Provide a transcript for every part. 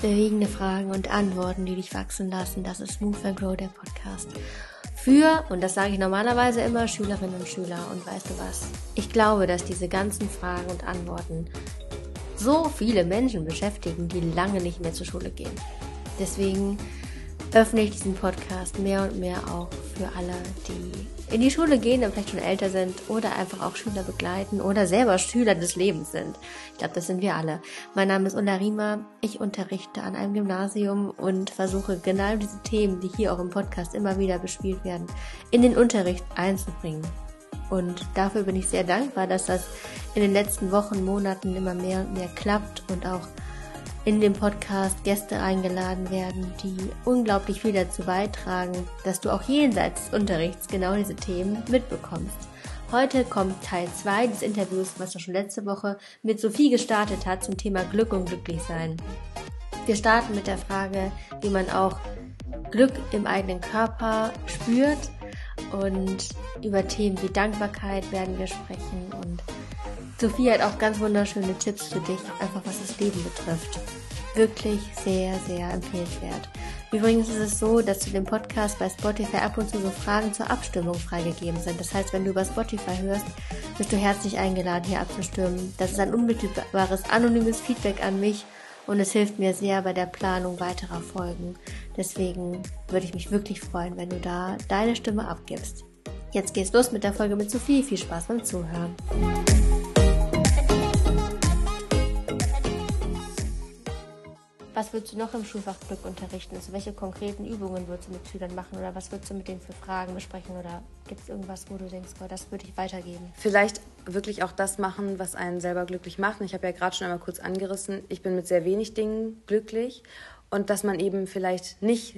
Bewegende Fragen und Antworten, die dich wachsen lassen. Das ist Move and Grow, der Podcast. Für, und das sage ich normalerweise immer, Schülerinnen und Schüler. Und weißt du was? Ich glaube, dass diese ganzen Fragen und Antworten so viele Menschen beschäftigen, die lange nicht mehr zur Schule gehen. Deswegen öffne ich diesen Podcast mehr und mehr auch für alle, die in die Schule gehen und vielleicht schon älter sind oder einfach auch Schüler begleiten oder selber Schüler des Lebens sind. Ich glaube, das sind wir alle. Mein Name ist Ulla Riemer. Ich unterrichte an einem Gymnasium und versuche genau diese Themen, die hier auch im Podcast immer wieder bespielt werden, in den Unterricht einzubringen. Und dafür bin ich sehr dankbar, dass das in den letzten Wochen, Monaten immer mehr und mehr klappt und auch in dem Podcast Gäste eingeladen werden, die unglaublich viel dazu beitragen, dass du auch jenseits des Unterrichts genau diese Themen mitbekommst. Heute kommt Teil 2 des Interviews, was er schon letzte Woche mit Sophie gestartet hat zum Thema Glück und Glücklichsein. Wir starten mit der Frage, wie man auch Glück im eigenen Körper spürt und über Themen wie Dankbarkeit werden wir sprechen Sophie hat auch ganz wunderschöne Tipps für dich, einfach was das Leben betrifft. Wirklich sehr, sehr empfehlenswert. Übrigens ist es so, dass zu dem Podcast bei Spotify ab und zu so Fragen zur Abstimmung freigegeben sind. Das heißt, wenn du über Spotify hörst, bist du herzlich eingeladen, hier abzustimmen. Das ist ein unmittelbares, anonymes Feedback an mich und es hilft mir sehr bei der Planung weiterer Folgen. Deswegen würde ich mich wirklich freuen, wenn du da deine Stimme abgibst. Jetzt geht's los mit der Folge mit Sophie. Viel Spaß beim Zuhören. Was würdest du noch im Schulfach Glück unterrichten? Also welche konkreten Übungen würdest du mit Schülern machen oder was würdest du mit denen für Fragen besprechen oder gibt es irgendwas, wo du denkst, boah, das würde ich weitergeben? Vielleicht wirklich auch das machen, was einen selber glücklich macht. Ich habe ja gerade schon einmal kurz angerissen, ich bin mit sehr wenig Dingen glücklich und dass man eben vielleicht nicht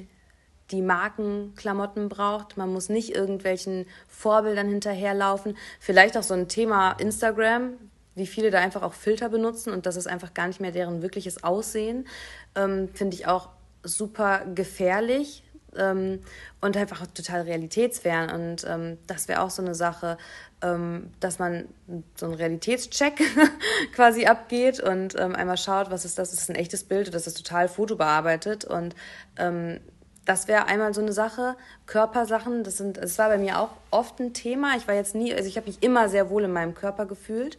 die Markenklamotten braucht. Man muss nicht irgendwelchen Vorbildern hinterherlaufen. Vielleicht auch so ein Thema Instagram, wie viele da einfach auch Filter benutzen und das ist einfach gar nicht mehr deren wirkliches Aussehen, ähm, finde ich auch super gefährlich ähm, und einfach total realitätsfern. Und ähm, das wäre auch so eine Sache, ähm, dass man so einen Realitätscheck quasi abgeht und ähm, einmal schaut, was ist das? Ist das ein echtes Bild oder ist das total fotobearbeitet? Und ähm, das wäre einmal so eine Sache. Körpersachen, das sind, das war bei mir auch oft ein Thema. Ich war jetzt nie, also ich habe mich immer sehr wohl in meinem Körper gefühlt.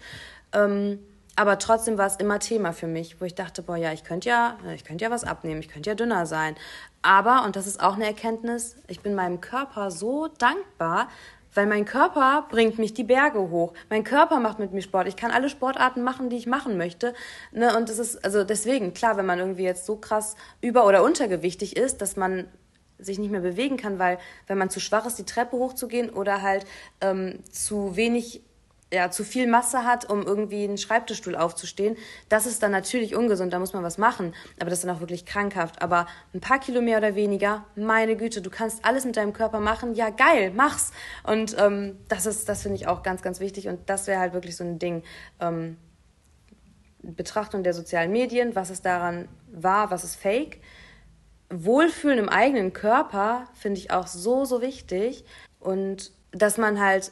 Ähm, aber trotzdem war es immer Thema für mich, wo ich dachte, boah, ja, ich könnte ja, ich könnte ja was abnehmen, ich könnte ja dünner sein. Aber, und das ist auch eine Erkenntnis, ich bin meinem Körper so dankbar, weil mein Körper bringt mich die Berge hoch. Mein Körper macht mit mir Sport. Ich kann alle Sportarten machen, die ich machen möchte. Ne? Und das ist, also deswegen, klar, wenn man irgendwie jetzt so krass über- oder untergewichtig ist, dass man sich nicht mehr bewegen kann, weil wenn man zu schwach ist, die Treppe hochzugehen oder halt ähm, zu wenig ja, zu viel Masse hat, um irgendwie einen Schreibtischstuhl aufzustehen, das ist dann natürlich ungesund, da muss man was machen. Aber das ist dann auch wirklich krankhaft. Aber ein paar Kilo mehr oder weniger, meine Güte, du kannst alles mit deinem Körper machen, ja geil, mach's. Und ähm, das ist, das finde ich auch ganz, ganz wichtig. Und das wäre halt wirklich so ein Ding. Ähm, Betrachtung der sozialen Medien, was ist daran wahr, was ist fake. Wohlfühlen im eigenen Körper finde ich auch so, so wichtig. Und dass man halt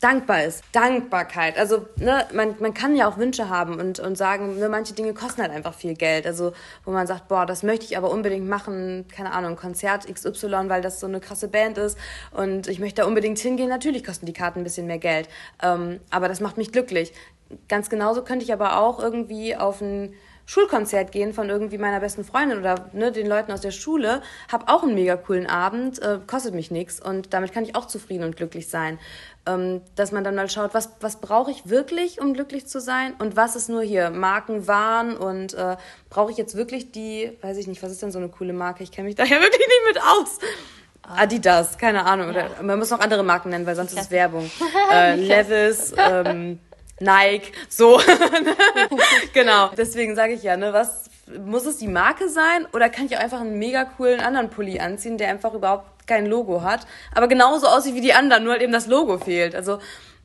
dankbar ist. Dankbarkeit. Also, ne, man, man kann ja auch Wünsche haben und, und sagen, ne, manche Dinge kosten halt einfach viel Geld. Also, wo man sagt, boah, das möchte ich aber unbedingt machen, keine Ahnung, Konzert XY, weil das so eine krasse Band ist und ich möchte da unbedingt hingehen. Natürlich kosten die Karten ein bisschen mehr Geld. Ähm, aber das macht mich glücklich. Ganz genauso könnte ich aber auch irgendwie auf ein Schulkonzert gehen von irgendwie meiner besten Freundin oder ne, den Leuten aus der Schule, habe auch einen mega coolen Abend, äh, kostet mich nichts und damit kann ich auch zufrieden und glücklich sein. Ähm, dass man dann mal schaut, was, was brauche ich wirklich, um glücklich zu sein und was ist nur hier Markenwahn und äh, brauche ich jetzt wirklich die, weiß ich nicht, was ist denn so eine coole Marke? Ich kenne mich da ja wirklich nicht mit aus. Adidas, keine Ahnung. Oder man muss noch andere Marken nennen, weil sonst ist es Werbung. äh, Levis, ähm, Nike, so. genau. Deswegen sage ich ja, ne, was muss es die Marke sein oder kann ich auch einfach einen mega coolen anderen Pulli anziehen, der einfach überhaupt kein Logo hat, aber genauso aussieht wie die anderen, nur halt eben das Logo fehlt. Also,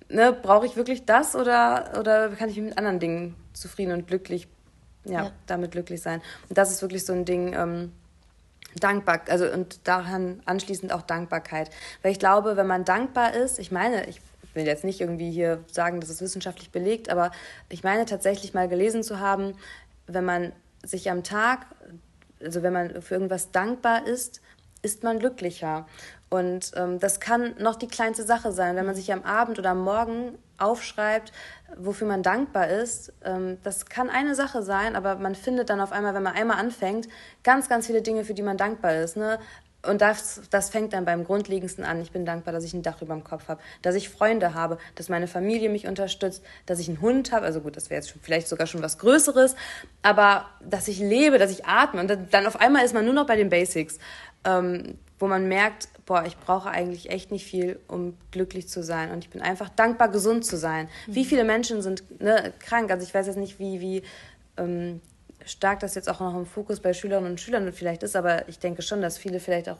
ne, brauche ich wirklich das oder oder kann ich mit anderen Dingen zufrieden und glücklich ja, ja, damit glücklich sein. Und das ist wirklich so ein Ding, ähm, dankbar, also und daran anschließend auch Dankbarkeit. Weil ich glaube, wenn man dankbar ist, ich meine, ich will jetzt nicht irgendwie hier sagen, dass es wissenschaftlich belegt, aber ich meine tatsächlich mal gelesen zu haben, wenn man sich am Tag, also wenn man für irgendwas dankbar ist, ist man glücklicher. Und ähm, das kann noch die kleinste Sache sein, wenn man sich am Abend oder am Morgen aufschreibt, wofür man dankbar ist. Ähm, das kann eine Sache sein, aber man findet dann auf einmal, wenn man einmal anfängt, ganz, ganz viele Dinge, für die man dankbar ist. Ne? Und das, das fängt dann beim Grundlegendsten an. Ich bin dankbar, dass ich ein Dach über dem Kopf habe, dass ich Freunde habe, dass meine Familie mich unterstützt, dass ich einen Hund habe. Also gut, das wäre jetzt vielleicht sogar schon was Größeres, aber dass ich lebe, dass ich atme. Und dann auf einmal ist man nur noch bei den Basics, ähm, wo man merkt, boah, ich brauche eigentlich echt nicht viel, um glücklich zu sein. Und ich bin einfach dankbar, gesund zu sein. Mhm. Wie viele Menschen sind ne, krank? Also ich weiß jetzt nicht, wie, wie ähm, stark das jetzt auch noch im Fokus bei Schülerinnen und Schülern vielleicht ist, aber ich denke schon, dass viele vielleicht auch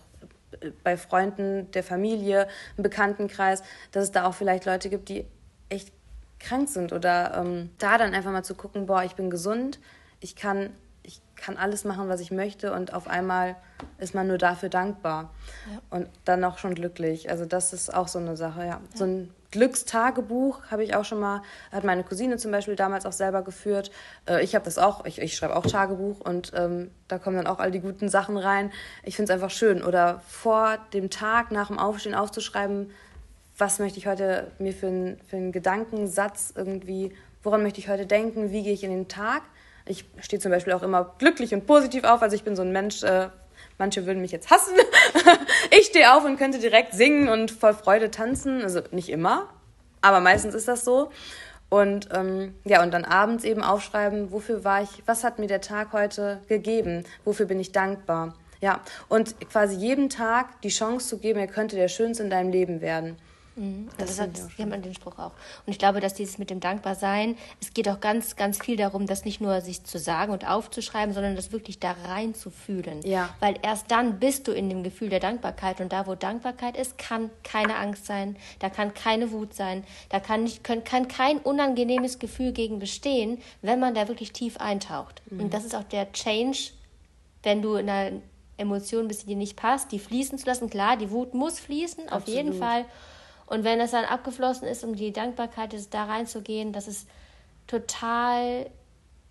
äh, bei Freunden, der Familie, im Bekanntenkreis, dass es da auch vielleicht Leute gibt, die echt krank sind oder ähm, da dann einfach mal zu gucken, boah, ich bin gesund, ich kann kann alles machen, was ich möchte und auf einmal ist man nur dafür dankbar ja. und dann auch schon glücklich. Also das ist auch so eine Sache, ja. ja. So ein Glückstagebuch habe ich auch schon mal, hat meine Cousine zum Beispiel damals auch selber geführt. Äh, ich habe das auch, ich, ich schreibe auch Tagebuch und ähm, da kommen dann auch all die guten Sachen rein. Ich finde es einfach schön. Oder vor dem Tag, nach dem Aufstehen aufzuschreiben, was möchte ich heute mir für, ein, für einen Gedankensatz irgendwie, woran möchte ich heute denken, wie gehe ich in den Tag ich stehe zum Beispiel auch immer glücklich und positiv auf. Also ich bin so ein Mensch, äh, manche würden mich jetzt hassen. ich stehe auf und könnte direkt singen und voll Freude tanzen. Also nicht immer, aber meistens ist das so. Und ähm, ja, und dann abends eben aufschreiben, wofür war ich, was hat mir der Tag heute gegeben, wofür bin ich dankbar. Ja, und quasi jeden Tag die Chance zu geben, er könnte der Schönste in deinem Leben werden. Mhm. Das, das hat, wir haben den Spruch auch. Und ich glaube, dass dieses mit dem Dankbarsein, es geht auch ganz, ganz viel darum, das nicht nur sich zu sagen und aufzuschreiben, sondern das wirklich da rein zu fühlen. Ja. Weil erst dann bist du in dem Gefühl der Dankbarkeit und da, wo Dankbarkeit ist, kann keine Angst sein, da kann keine Wut sein, da kann, nicht, kann, kann kein unangenehmes Gefühl gegen bestehen, wenn man da wirklich tief eintaucht. Mhm. Und das ist auch der Change, wenn du in einer Emotion bist, die dir nicht passt, die fließen zu lassen. Klar, die Wut muss fließen, Absolut. auf jeden Fall. Und wenn es dann abgeflossen ist, um die Dankbarkeit ist, da reinzugehen, das ist total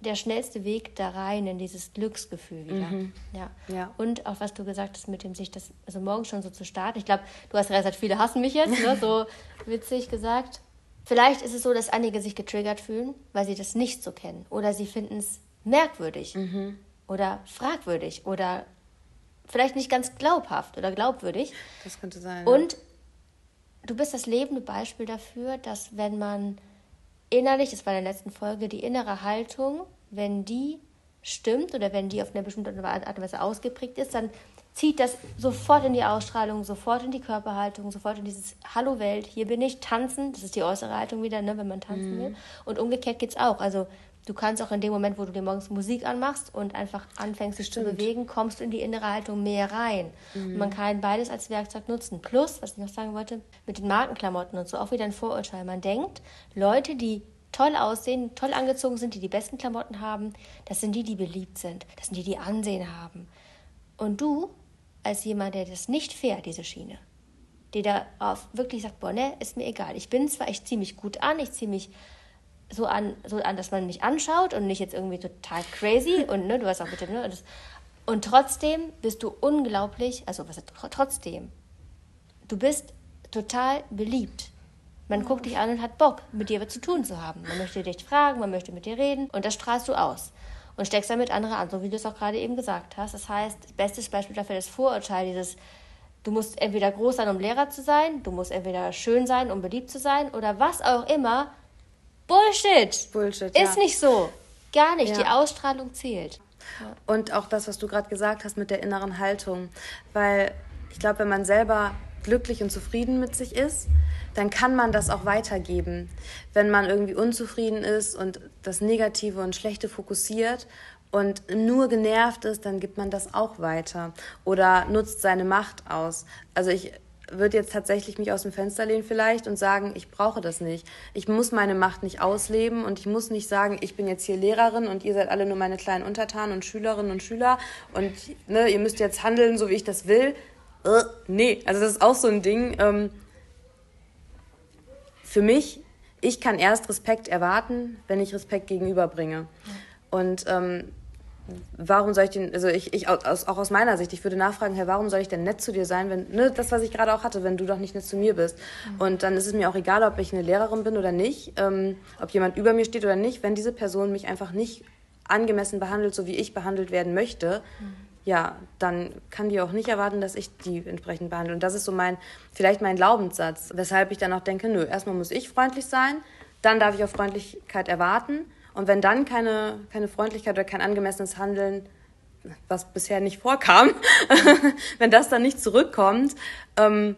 der schnellste Weg da rein in dieses Glücksgefühl wieder. Mhm. Ja. ja. Und auch was du gesagt hast mit dem sich das, also morgen schon so zu starten. Ich glaube, du hast gesagt, viele hassen mich jetzt, ne? so witzig gesagt. Vielleicht ist es so, dass einige sich getriggert fühlen, weil sie das nicht so kennen. Oder sie finden es merkwürdig mhm. oder fragwürdig oder vielleicht nicht ganz glaubhaft oder glaubwürdig. Das könnte sein. Und du bist das lebende Beispiel dafür, dass wenn man innerlich, das war in der letzten Folge, die innere Haltung, wenn die stimmt oder wenn die auf eine bestimmte Art und Weise ausgeprägt ist, dann zieht das sofort in die Ausstrahlung, sofort in die Körperhaltung, sofort in dieses Hallo Welt, hier bin ich, tanzen, das ist die äußere Haltung wieder, ne, wenn man tanzen mhm. will. Und umgekehrt geht es auch. Also Du kannst auch in dem Moment, wo du dir morgens Musik anmachst und einfach anfängst, dich zu bewegen, kommst du in die innere Haltung mehr rein. Mhm. Und man kann beides als Werkzeug nutzen. Plus, was ich noch sagen wollte, mit den Markenklamotten und so auch wieder ein Vorurteil. Man denkt, Leute, die toll aussehen, toll angezogen sind, die die besten Klamotten haben, das sind die, die beliebt sind. Das sind die, die Ansehen haben. Und du, als jemand, der das nicht fährt, diese Schiene, die da auf wirklich sagt, boah, ne, ist mir egal. Ich bin zwar, ich ziehe mich gut an, ich ziehe mich so an, so an, dass man mich anschaut und nicht jetzt irgendwie total crazy und ne, du hast auch mit dem, ne, das, und trotzdem bist du unglaublich, also was trotzdem, du bist total beliebt. Man guckt dich an und hat Bock, mit dir was zu tun zu haben. Man möchte dich fragen, man möchte mit dir reden und das strahlst du aus und steckst damit andere an, so wie du es auch gerade eben gesagt hast. Das heißt, bestes Beispiel dafür ist Vorurteil, dieses Du musst entweder groß sein, um Lehrer zu sein, du musst entweder schön sein, um beliebt zu sein oder was auch immer, Bullshit. Bullshit. Ist ja. nicht so. Gar nicht. Ja. Die Ausstrahlung zählt. Und auch das, was du gerade gesagt hast mit der inneren Haltung. Weil ich glaube, wenn man selber glücklich und zufrieden mit sich ist, dann kann man das auch weitergeben. Wenn man irgendwie unzufrieden ist und das Negative und Schlechte fokussiert und nur genervt ist, dann gibt man das auch weiter oder nutzt seine Macht aus. Also ich würde jetzt tatsächlich mich aus dem Fenster lehnen vielleicht und sagen, ich brauche das nicht. Ich muss meine Macht nicht ausleben und ich muss nicht sagen, ich bin jetzt hier Lehrerin und ihr seid alle nur meine kleinen Untertanen und Schülerinnen und Schüler und ne, ihr müsst jetzt handeln, so wie ich das will. Äh, nee, also das ist auch so ein Ding. Ähm, für mich, ich kann erst Respekt erwarten, wenn ich Respekt gegenüberbringe. Und ähm, warum soll ich den, also ich, ich aus, auch aus meiner Sicht, ich würde nachfragen, Herr, warum soll ich denn nett zu dir sein, wenn, ne, das, was ich gerade auch hatte, wenn du doch nicht nett zu mir bist. Mhm. Und dann ist es mir auch egal, ob ich eine Lehrerin bin oder nicht, ähm, ob jemand über mir steht oder nicht, wenn diese Person mich einfach nicht angemessen behandelt, so wie ich behandelt werden möchte, mhm. ja, dann kann die auch nicht erwarten, dass ich die entsprechend behandle. Und das ist so mein, vielleicht mein Glaubenssatz, weshalb ich dann auch denke, nö, erstmal muss ich freundlich sein, dann darf ich auch Freundlichkeit erwarten und wenn dann keine, keine Freundlichkeit oder kein angemessenes Handeln, was bisher nicht vorkam, wenn das dann nicht zurückkommt, ähm,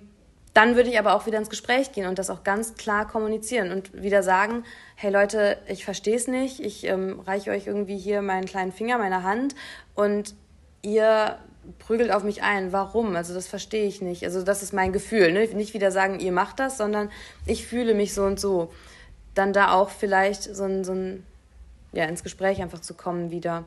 dann würde ich aber auch wieder ins Gespräch gehen und das auch ganz klar kommunizieren und wieder sagen, hey Leute, ich verstehe es nicht, ich ähm, reiche euch irgendwie hier meinen kleinen Finger, meine Hand und ihr prügelt auf mich ein. Warum? Also das verstehe ich nicht. Also das ist mein Gefühl. Ne? Nicht wieder sagen, ihr macht das, sondern ich fühle mich so und so. Dann da auch vielleicht so ein, so ein ja, ins Gespräch einfach zu kommen wieder.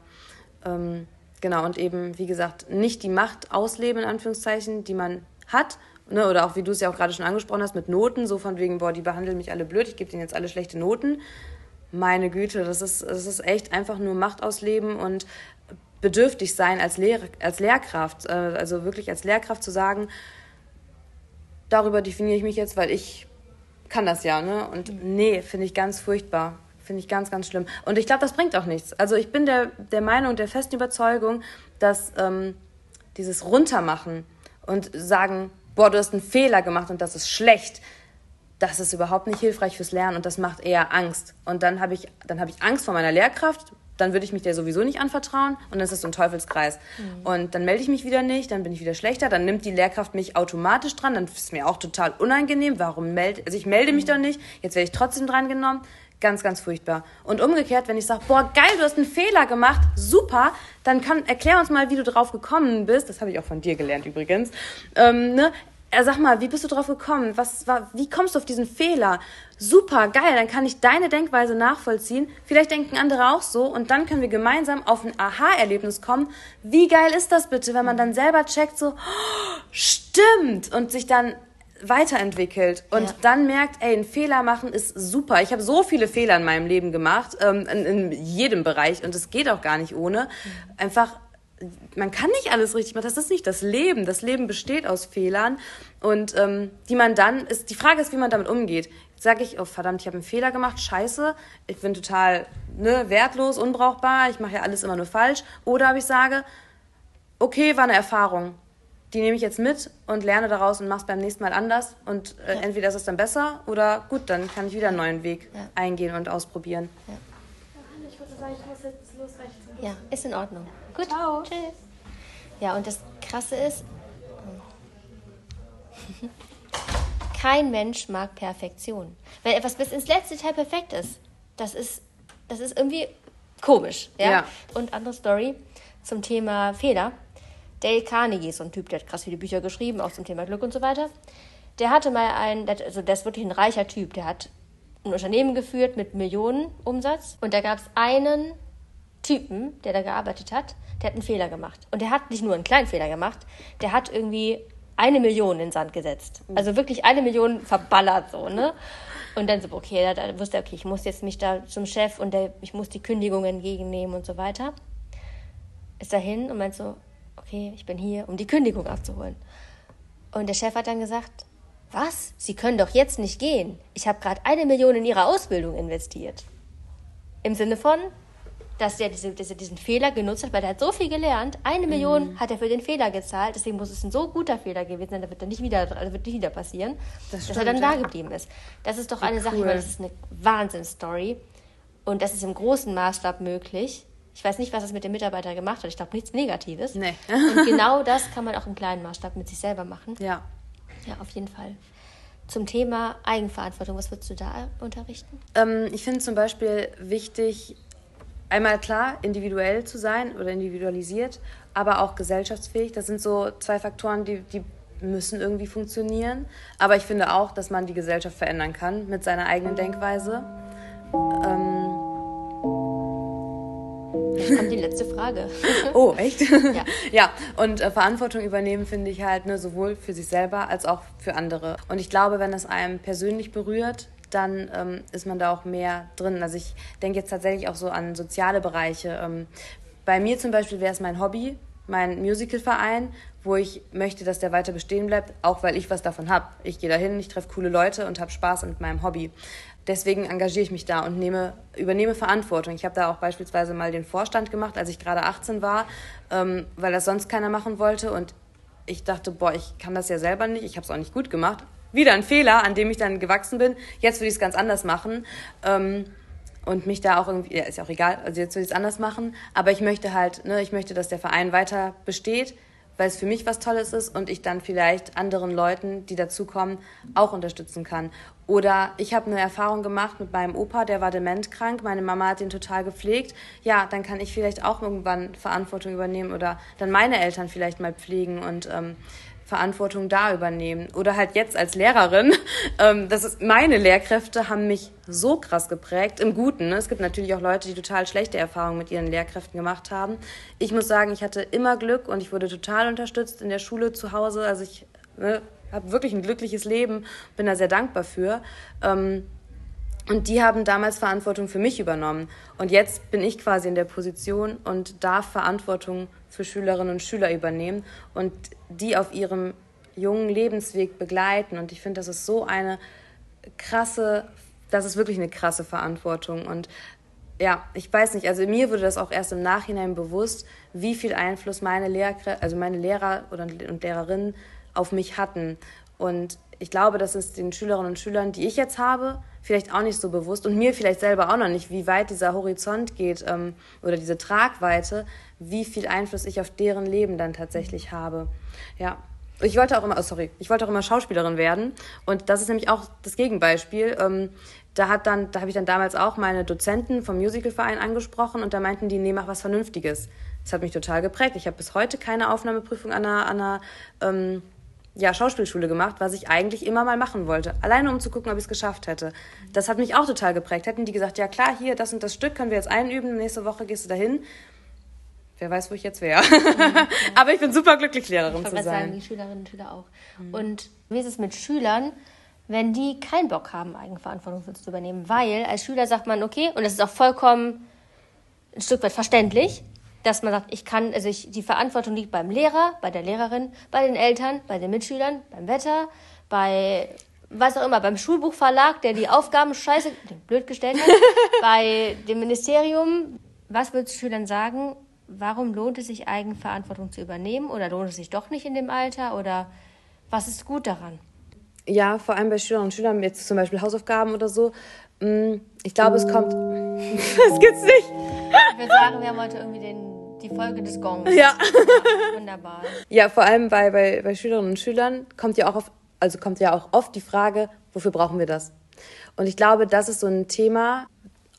Ähm, genau, und eben, wie gesagt, nicht die Macht ausleben, in Anführungszeichen, die man hat. Ne, oder auch, wie du es ja auch gerade schon angesprochen hast, mit Noten, so von wegen, boah, die behandeln mich alle blöd, ich gebe denen jetzt alle schlechte Noten. Meine Güte, das ist, das ist echt einfach nur Macht ausleben und bedürftig sein als, Lehr als Lehrkraft. Äh, also wirklich als Lehrkraft zu sagen, darüber definiere ich mich jetzt, weil ich kann das ja, ne? Und mhm. nee, finde ich ganz furchtbar. Finde ich ganz, ganz schlimm. Und ich glaube, das bringt auch nichts. Also ich bin der, der Meinung, der festen Überzeugung, dass ähm, dieses Runtermachen und sagen, boah, du hast einen Fehler gemacht und das ist schlecht, das ist überhaupt nicht hilfreich fürs Lernen und das macht eher Angst. Und dann habe ich, hab ich Angst vor meiner Lehrkraft, dann würde ich mich der sowieso nicht anvertrauen und dann ist das so ein Teufelskreis. Mhm. Und dann melde ich mich wieder nicht, dann bin ich wieder schlechter, dann nimmt die Lehrkraft mich automatisch dran, dann ist es mir auch total unangenehm. Warum melde, also ich melde mich mhm. doch nicht, jetzt werde ich trotzdem dran genommen. Ganz, ganz furchtbar. Und umgekehrt, wenn ich sage, boah, geil, du hast einen Fehler gemacht, super, dann kann, erklär uns mal, wie du drauf gekommen bist. Das habe ich auch von dir gelernt übrigens. Ähm, ne? Sag mal, wie bist du drauf gekommen? Was war, wie kommst du auf diesen Fehler? Super, geil, dann kann ich deine Denkweise nachvollziehen. Vielleicht denken andere auch so und dann können wir gemeinsam auf ein Aha-Erlebnis kommen. Wie geil ist das bitte, wenn man dann selber checkt, so, oh, stimmt, und sich dann weiterentwickelt und ja. dann merkt, ey, ein Fehler machen ist super. Ich habe so viele Fehler in meinem Leben gemacht, ähm, in, in, jedem Bereich und es geht auch gar nicht ohne. Einfach, man kann nicht alles richtig machen. Das ist nicht das Leben. Das Leben besteht aus Fehlern und ähm, die man dann ist. Die Frage ist, wie man damit umgeht. Sage ich, oh verdammt, ich habe einen Fehler gemacht, scheiße, ich bin total ne, wertlos, unbrauchbar, ich mache ja alles immer nur falsch. Oder ob ich sage, okay, war eine Erfahrung die nehme ich jetzt mit und lerne daraus und mache es beim nächsten Mal anders. Und äh, ja. entweder ist es dann besser oder gut, dann kann ich wieder einen neuen Weg ja. eingehen und ausprobieren. Ja. Ich würde sagen, ich muss jetzt los Ja, ist in Ordnung. Gut. Ciao. Tschüss. Ja, und das Krasse ist, kein Mensch mag Perfektion. Wenn etwas bis ins letzte Teil perfekt ist, das ist, das ist irgendwie komisch. Ja? ja. Und andere Story zum Thema Fehler. Dale Carnegie ist so ein Typ, der hat krass viele Bücher geschrieben, auch zum Thema Glück und so weiter. Der hatte mal einen, also der ist wirklich ein reicher Typ, der hat ein Unternehmen geführt mit Millionen Umsatz und da gab es einen Typen, der da gearbeitet hat, der hat einen Fehler gemacht. Und der hat nicht nur einen kleinen Fehler gemacht, der hat irgendwie eine Million in den Sand gesetzt. Also wirklich eine Million verballert so, ne? Und dann so, okay, da wusste er, okay, ich muss jetzt mich da zum Chef und der, ich muss die Kündigung entgegennehmen und so weiter. Ist da hin und meint so, okay, ich bin hier, um die Kündigung abzuholen. Und der Chef hat dann gesagt, was? Sie können doch jetzt nicht gehen. Ich habe gerade eine Million in Ihre Ausbildung investiert. Im Sinne von, dass er diese, diese, diesen Fehler genutzt hat, weil er hat so viel gelernt. Eine Million mhm. hat er für den Fehler gezahlt, deswegen muss es ein so guter Fehler gewesen sein, da wird dann nicht wieder, also wird nicht wieder passieren, das dass er dann da geblieben ist. Das ist doch Wie eine cool. Sache, weil das ist eine Wahnsinnsstory. Und das ist im großen Maßstab möglich. Ich weiß nicht, was es mit dem Mitarbeiter gemacht hat. Ich glaube, nichts Negatives. Nee. und genau das kann man auch im kleinen Maßstab mit sich selber machen. Ja. Ja, auf jeden Fall. Zum Thema Eigenverantwortung, was würdest du da unterrichten? Ähm, ich finde zum Beispiel wichtig, einmal klar, individuell zu sein oder individualisiert, aber auch gesellschaftsfähig. Das sind so zwei Faktoren, die, die müssen irgendwie funktionieren. Aber ich finde auch, dass man die Gesellschaft verändern kann mit seiner eigenen Denkweise. Ähm kommt die letzte Frage. oh, echt? Ja. ja, und äh, Verantwortung übernehmen finde ich halt ne, sowohl für sich selber als auch für andere. Und ich glaube, wenn es einem persönlich berührt, dann ähm, ist man da auch mehr drin. Also ich denke jetzt tatsächlich auch so an soziale Bereiche. Ähm, bei mir zum Beispiel wäre es mein Hobby, mein Musicalverein, wo ich möchte, dass der weiter bestehen bleibt, auch weil ich was davon habe. Ich gehe dahin, ich treffe coole Leute und habe Spaß mit meinem Hobby. Deswegen engagiere ich mich da und nehme, übernehme Verantwortung. Ich habe da auch beispielsweise mal den Vorstand gemacht, als ich gerade 18 war, ähm, weil das sonst keiner machen wollte. Und ich dachte, boah, ich kann das ja selber nicht, ich habe es auch nicht gut gemacht. Wieder ein Fehler, an dem ich dann gewachsen bin. Jetzt würde ich es ganz anders machen. Ähm, und mich da auch irgendwie, ja, ist ja auch egal, also jetzt will ich es anders machen, aber ich möchte halt, ne, ich möchte, dass der Verein weiter besteht, weil es für mich was Tolles ist und ich dann vielleicht anderen Leuten, die dazukommen, auch unterstützen kann. Oder ich habe eine Erfahrung gemacht mit meinem Opa, der war dementkrank, meine Mama hat ihn total gepflegt. Ja, dann kann ich vielleicht auch irgendwann Verantwortung übernehmen oder dann meine Eltern vielleicht mal pflegen und ähm, Verantwortung da übernehmen. Oder halt jetzt als Lehrerin. Ähm, das ist, meine Lehrkräfte haben mich so krass geprägt, im Guten. Ne? Es gibt natürlich auch Leute, die total schlechte Erfahrungen mit ihren Lehrkräften gemacht haben. Ich muss sagen, ich hatte immer Glück und ich wurde total unterstützt in der Schule, zu Hause. Also ich ne, habe wirklich ein glückliches Leben, bin da sehr dankbar für. Ähm, und die haben damals Verantwortung für mich übernommen. Und jetzt bin ich quasi in der Position und darf Verantwortung für Schülerinnen und Schüler übernehmen und die auf ihrem jungen Lebensweg begleiten. Und ich finde, das ist so eine krasse, das ist wirklich eine krasse Verantwortung. Und ja, ich weiß nicht, also mir wurde das auch erst im Nachhinein bewusst, wie viel Einfluss meine Lehrer, also meine Lehrer und Lehrerinnen auf mich hatten. Und ich glaube, dass es den Schülerinnen und Schülern, die ich jetzt habe, vielleicht auch nicht so bewusst und mir vielleicht selber auch noch nicht, wie weit dieser Horizont geht ähm, oder diese Tragweite, wie viel Einfluss ich auf deren Leben dann tatsächlich habe. Ja. Ich wollte auch immer, oh sorry, ich wollte auch immer Schauspielerin werden und das ist nämlich auch das Gegenbeispiel. Ähm, da hat dann, da habe ich dann damals auch meine Dozenten vom Musicalverein angesprochen und da meinten die, nee, mach was Vernünftiges. Das hat mich total geprägt. Ich habe bis heute keine Aufnahmeprüfung an einer, an einer ähm, ja, Schauspielschule gemacht, was ich eigentlich immer mal machen wollte. Alleine um zu gucken, ob ich es geschafft hätte. Das hat mich auch total geprägt. Hätten die gesagt, ja klar, hier, das und das Stück können wir jetzt einüben, nächste Woche gehst du dahin. Wer weiß, wo ich jetzt wäre. Mhm, Aber ich bin super glücklich, Lehrerin ich zu sein. Sagen, die Schülerinnen und Schüler auch. Mhm. Und wie ist es mit Schülern, wenn die keinen Bock haben, Eigenverantwortung für zu übernehmen? Weil als Schüler sagt man, okay, und das ist auch vollkommen ein Stück weit verständlich, dass man sagt, ich kann, also ich, die Verantwortung liegt beim Lehrer, bei der Lehrerin, bei den Eltern, bei den Mitschülern, beim Wetter, bei was auch immer, beim Schulbuchverlag, der die Aufgaben scheiße, blöd gestellt hat, bei dem Ministerium. Was würdest du Schülern sagen? Warum lohnt es sich, Eigenverantwortung zu übernehmen? Oder lohnt es sich doch nicht in dem Alter? Oder was ist gut daran? Ja, vor allem bei Schülerinnen und Schülern, jetzt zum Beispiel Hausaufgaben oder so. Mm, ich glaube, es kommt. das gibt's nicht. Ich würde sagen, wir haben heute irgendwie den die Folge des Gongs. Ja. Wunderbar. Ja, vor allem bei, bei, bei Schülerinnen und Schülern kommt ja auch auf, also kommt ja auch oft die Frage, wofür brauchen wir das? Und ich glaube, das ist so ein Thema,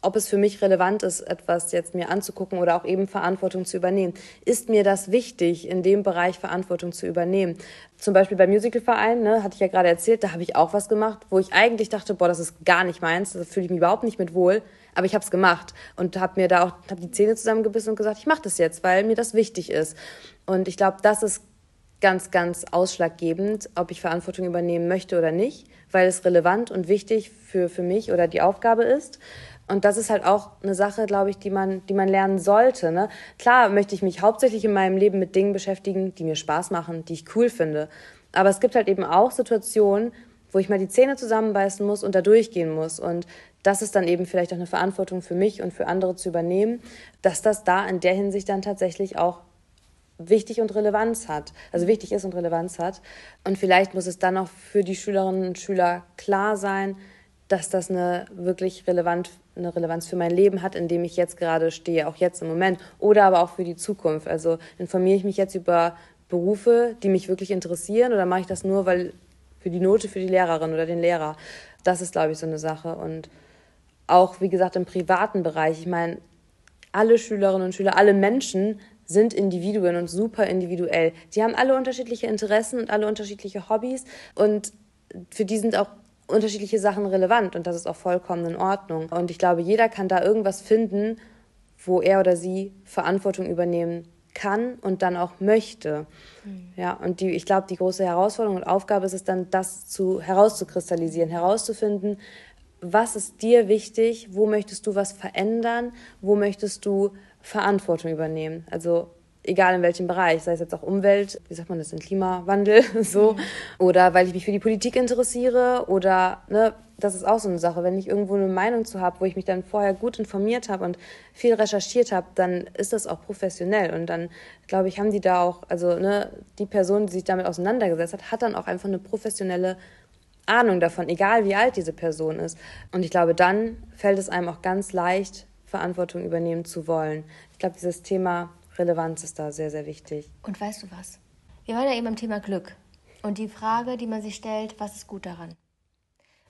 ob es für mich relevant ist, etwas jetzt mir anzugucken oder auch eben Verantwortung zu übernehmen. Ist mir das wichtig, in dem Bereich Verantwortung zu übernehmen? Zum Beispiel beim Musicalverein, ne, hatte ich ja gerade erzählt, da habe ich auch was gemacht, wo ich eigentlich dachte, boah, das ist gar nicht meins, da fühle ich mich überhaupt nicht mit wohl. Aber ich habe es gemacht und habe mir da auch hab die Zähne zusammengebissen und gesagt, ich mache das jetzt, weil mir das wichtig ist. Und ich glaube, das ist ganz, ganz ausschlaggebend, ob ich Verantwortung übernehmen möchte oder nicht, weil es relevant und wichtig für, für mich oder die Aufgabe ist. Und das ist halt auch eine Sache, glaube ich, die man, die man lernen sollte. Ne? Klar möchte ich mich hauptsächlich in meinem Leben mit Dingen beschäftigen, die mir Spaß machen, die ich cool finde. Aber es gibt halt eben auch Situationen, wo ich mal die Zähne zusammenbeißen muss und da durchgehen muss. Und das ist dann eben vielleicht auch eine Verantwortung für mich und für andere zu übernehmen, dass das da in der Hinsicht dann tatsächlich auch wichtig und Relevanz hat, also wichtig ist und Relevanz hat. Und vielleicht muss es dann auch für die Schülerinnen und Schüler klar sein, dass das eine wirklich relevant, eine Relevanz für mein Leben hat, in dem ich jetzt gerade stehe, auch jetzt im Moment, oder aber auch für die Zukunft. Also informiere ich mich jetzt über Berufe, die mich wirklich interessieren, oder mache ich das nur, weil für die Note für die Lehrerin oder den Lehrer? Das ist, glaube ich, so eine Sache. Und auch, wie gesagt, im privaten Bereich. Ich meine, alle Schülerinnen und Schüler, alle Menschen sind Individuen und super individuell. Die haben alle unterschiedliche Interessen und alle unterschiedliche Hobbys und für die sind auch unterschiedliche Sachen relevant und das ist auch vollkommen in Ordnung. Und ich glaube, jeder kann da irgendwas finden, wo er oder sie Verantwortung übernehmen kann und dann auch möchte. Mhm. Ja, und die, ich glaube, die große Herausforderung und Aufgabe ist es dann, das zu herauszukristallisieren, herauszufinden, was ist dir wichtig, wo möchtest du was verändern, wo möchtest du Verantwortung übernehmen. Also egal in welchem Bereich, sei es jetzt auch Umwelt, wie sagt man das, den Klimawandel, so, mhm. oder weil ich mich für die Politik interessiere oder, ne, das ist auch so eine Sache, wenn ich irgendwo eine Meinung zu habe, wo ich mich dann vorher gut informiert habe und viel recherchiert habe, dann ist das auch professionell und dann, glaube ich, haben die da auch, also, ne, die Person, die sich damit auseinandergesetzt hat, hat dann auch einfach eine professionelle Ahnung davon, egal wie alt diese Person ist. Und ich glaube, dann fällt es einem auch ganz leicht, Verantwortung übernehmen zu wollen. Ich glaube, dieses Thema Relevanz ist da sehr, sehr wichtig. Und weißt du was? Wir waren ja eben beim Thema Glück. Und die Frage, die man sich stellt, was ist gut daran?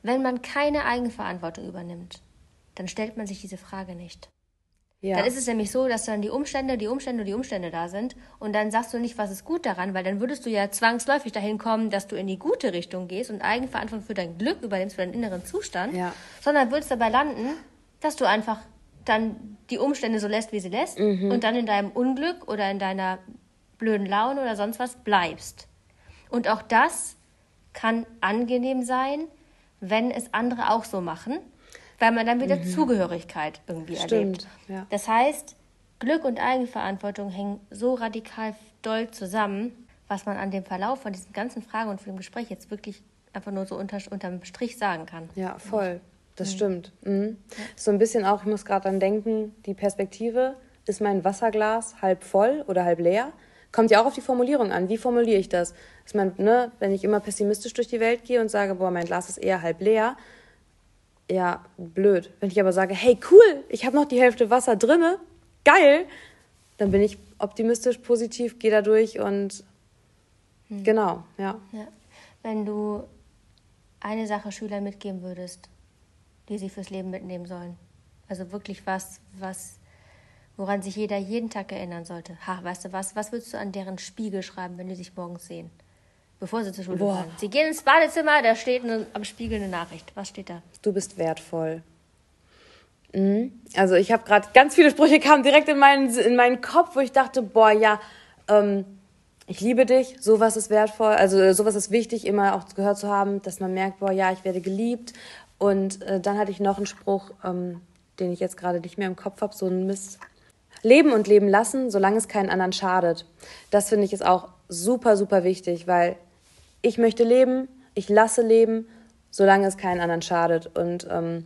Wenn man keine Eigenverantwortung übernimmt, dann stellt man sich diese Frage nicht. Ja. Dann ist es nämlich so, dass dann die Umstände, die Umstände, die Umstände da sind und dann sagst du nicht, was ist gut daran, weil dann würdest du ja zwangsläufig dahin kommen, dass du in die gute Richtung gehst und Eigenverantwortung für dein Glück übernimmst, für deinen inneren Zustand, ja. sondern würdest dabei landen, dass du einfach dann die Umstände so lässt, wie sie lässt mhm. und dann in deinem Unglück oder in deiner blöden Laune oder sonst was bleibst. Und auch das kann angenehm sein, wenn es andere auch so machen, weil man dann wieder mhm. Zugehörigkeit irgendwie Stimmt, erlebt. Ja. Das heißt, Glück und Eigenverantwortung hängen so radikal doll zusammen, was man an dem Verlauf von diesen ganzen Fragen und von dem Gespräch jetzt wirklich einfach nur so unter, unterm Strich sagen kann. Ja, voll. Das mhm. stimmt. Mhm. So ein bisschen auch, ich muss gerade dran denken, die Perspektive, ist mein Wasserglas halb voll oder halb leer? Kommt ja auch auf die Formulierung an. Wie formuliere ich das? Ist mein, ne, wenn ich immer pessimistisch durch die Welt gehe und sage, boah, mein Glas ist eher halb leer, ja, blöd. Wenn ich aber sage, hey, cool, ich habe noch die Hälfte Wasser drinne, geil, dann bin ich optimistisch, positiv, gehe da durch und hm. genau, ja. ja. Wenn du eine Sache Schülern mitgeben würdest, die sie fürs Leben mitnehmen sollen. Also wirklich was, was, woran sich jeder jeden Tag erinnern sollte. Ha, weißt du was? Was würdest du an deren Spiegel schreiben, wenn die sich morgens sehen? Bevor sie zur Schule Boah. fahren. Sie gehen ins Badezimmer, da steht eine, am Spiegel eine Nachricht. Was steht da? Du bist wertvoll. Mhm. Also ich habe gerade ganz viele Sprüche kamen direkt in meinen, in meinen Kopf, wo ich dachte, boah, ja, ähm, ich liebe dich, sowas ist wertvoll, also sowas ist wichtig, immer auch gehört zu haben, dass man merkt, boah, ja, ich werde geliebt und äh, dann hatte ich noch einen Spruch, ähm, den ich jetzt gerade nicht mehr im Kopf habe, so ein Mist. Leben und leben lassen, solange es keinen anderen schadet. Das finde ich ist auch super, super wichtig, weil ich möchte leben, ich lasse leben, solange es keinen anderen schadet. Und ähm,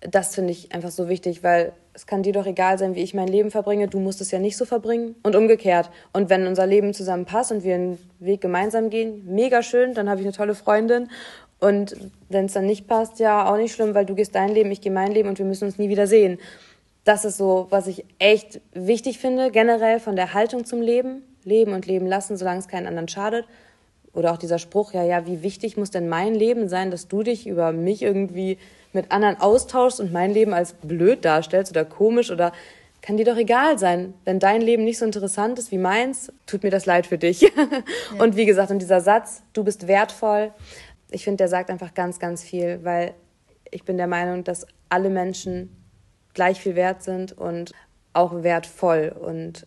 das finde ich einfach so wichtig, weil es kann dir doch egal sein, wie ich mein Leben verbringe, du musst es ja nicht so verbringen und umgekehrt. Und wenn unser Leben zusammenpasst und wir einen Weg gemeinsam gehen, mega schön, dann habe ich eine tolle Freundin und wenn es dann nicht passt, ja, auch nicht schlimm, weil du gehst dein Leben, ich gehe mein Leben und wir müssen uns nie wieder sehen. Das ist so, was ich echt wichtig finde, generell von der Haltung zum Leben. Leben und leben lassen, solange es keinen anderen schadet. Oder auch dieser Spruch, ja, ja, wie wichtig muss denn mein Leben sein, dass du dich über mich irgendwie mit anderen austauschst und mein Leben als blöd darstellst oder komisch oder kann dir doch egal sein. Wenn dein Leben nicht so interessant ist wie meins, tut mir das leid für dich. Ja. Und wie gesagt, und dieser Satz, du bist wertvoll, ich finde, der sagt einfach ganz, ganz viel, weil ich bin der Meinung, dass alle Menschen gleich viel wert sind und auch wertvoll. Und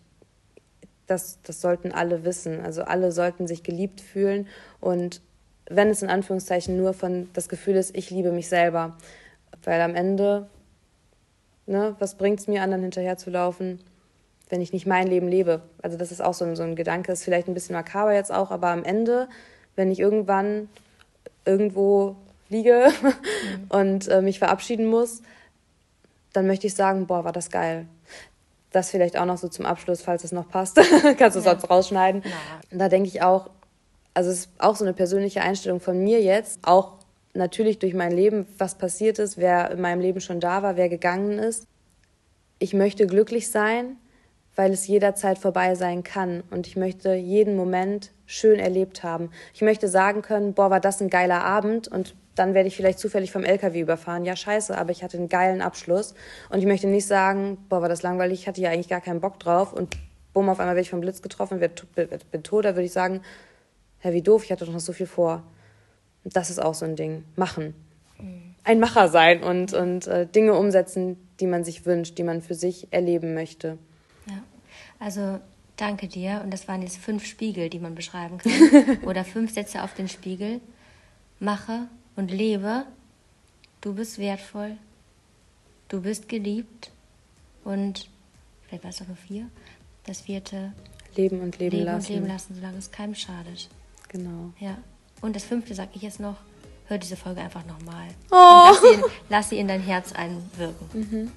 das, das sollten alle wissen. Also alle sollten sich geliebt fühlen. Und wenn es in Anführungszeichen nur von das Gefühl ist, ich liebe mich selber. Weil am Ende, ne, was bringt es mir, anderen hinterherzulaufen, wenn ich nicht mein Leben lebe? Also das ist auch so ein, so ein Gedanke, ist vielleicht ein bisschen makaber jetzt auch, aber am Ende, wenn ich irgendwann irgendwo liege mhm. und äh, mich verabschieden muss, dann möchte ich sagen, boah, war das geil. Das vielleicht auch noch so zum Abschluss, falls es noch passt. Kannst du es ja. sonst rausschneiden. Ja. Da denke ich auch, also es ist auch so eine persönliche Einstellung von mir jetzt, auch natürlich durch mein Leben, was passiert ist, wer in meinem Leben schon da war, wer gegangen ist. Ich möchte glücklich sein, weil es jederzeit vorbei sein kann und ich möchte jeden Moment schön erlebt haben. Ich möchte sagen können, boah, war das ein geiler Abend und dann werde ich vielleicht zufällig vom LKW überfahren. Ja, scheiße, aber ich hatte einen geilen Abschluss und ich möchte nicht sagen, boah, war das langweilig, ich hatte ja eigentlich gar keinen Bock drauf und bumm, auf einmal werde ich vom Blitz getroffen, bin tot, da würde ich sagen, ja, wie doof, ich hatte doch noch so viel vor. Und das ist auch so ein Ding. Machen. Mhm. Ein Macher sein und, und äh, Dinge umsetzen, die man sich wünscht, die man für sich erleben möchte. Ja, also danke dir. Und das waren jetzt fünf Spiegel, die man beschreiben kann. Oder fünf Sätze auf den Spiegel. Mache und lebe. Du bist wertvoll. Du bist geliebt. Und vielleicht war es auch nur vier. Das vierte. Leben und leben, leben lassen. Leben und leben lassen, solange es keinem schadet. Genau. Ja. Und das fünfte sage ich jetzt noch. Hör diese Folge einfach nochmal. Oh. Lass, sie in, lass sie in dein Herz einwirken. Mhm.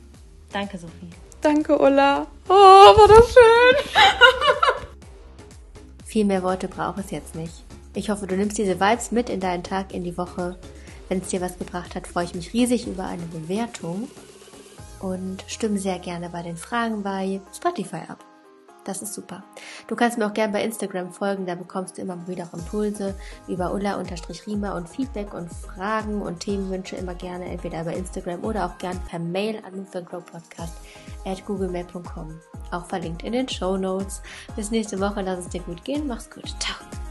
Danke, Sophie. Danke, Ulla. Oh, war das schön. Viel mehr Worte braucht es jetzt nicht. Ich hoffe, du nimmst diese Vibes mit in deinen Tag, in die Woche. Wenn es dir was gebracht hat, freue ich mich riesig über eine Bewertung und stimme sehr gerne bei den Fragen bei Spotify ab. Das ist super. Du kannst mir auch gerne bei Instagram folgen, da bekommst du immer wieder Impulse über Ulla-Rima und Feedback und Fragen und Themenwünsche immer gerne entweder bei Instagram oder auch gerne per Mail an Podcast at googlemail.com. Auch verlinkt in den Show Notes. Bis nächste Woche, lass es dir gut gehen. Mach's gut. Ciao.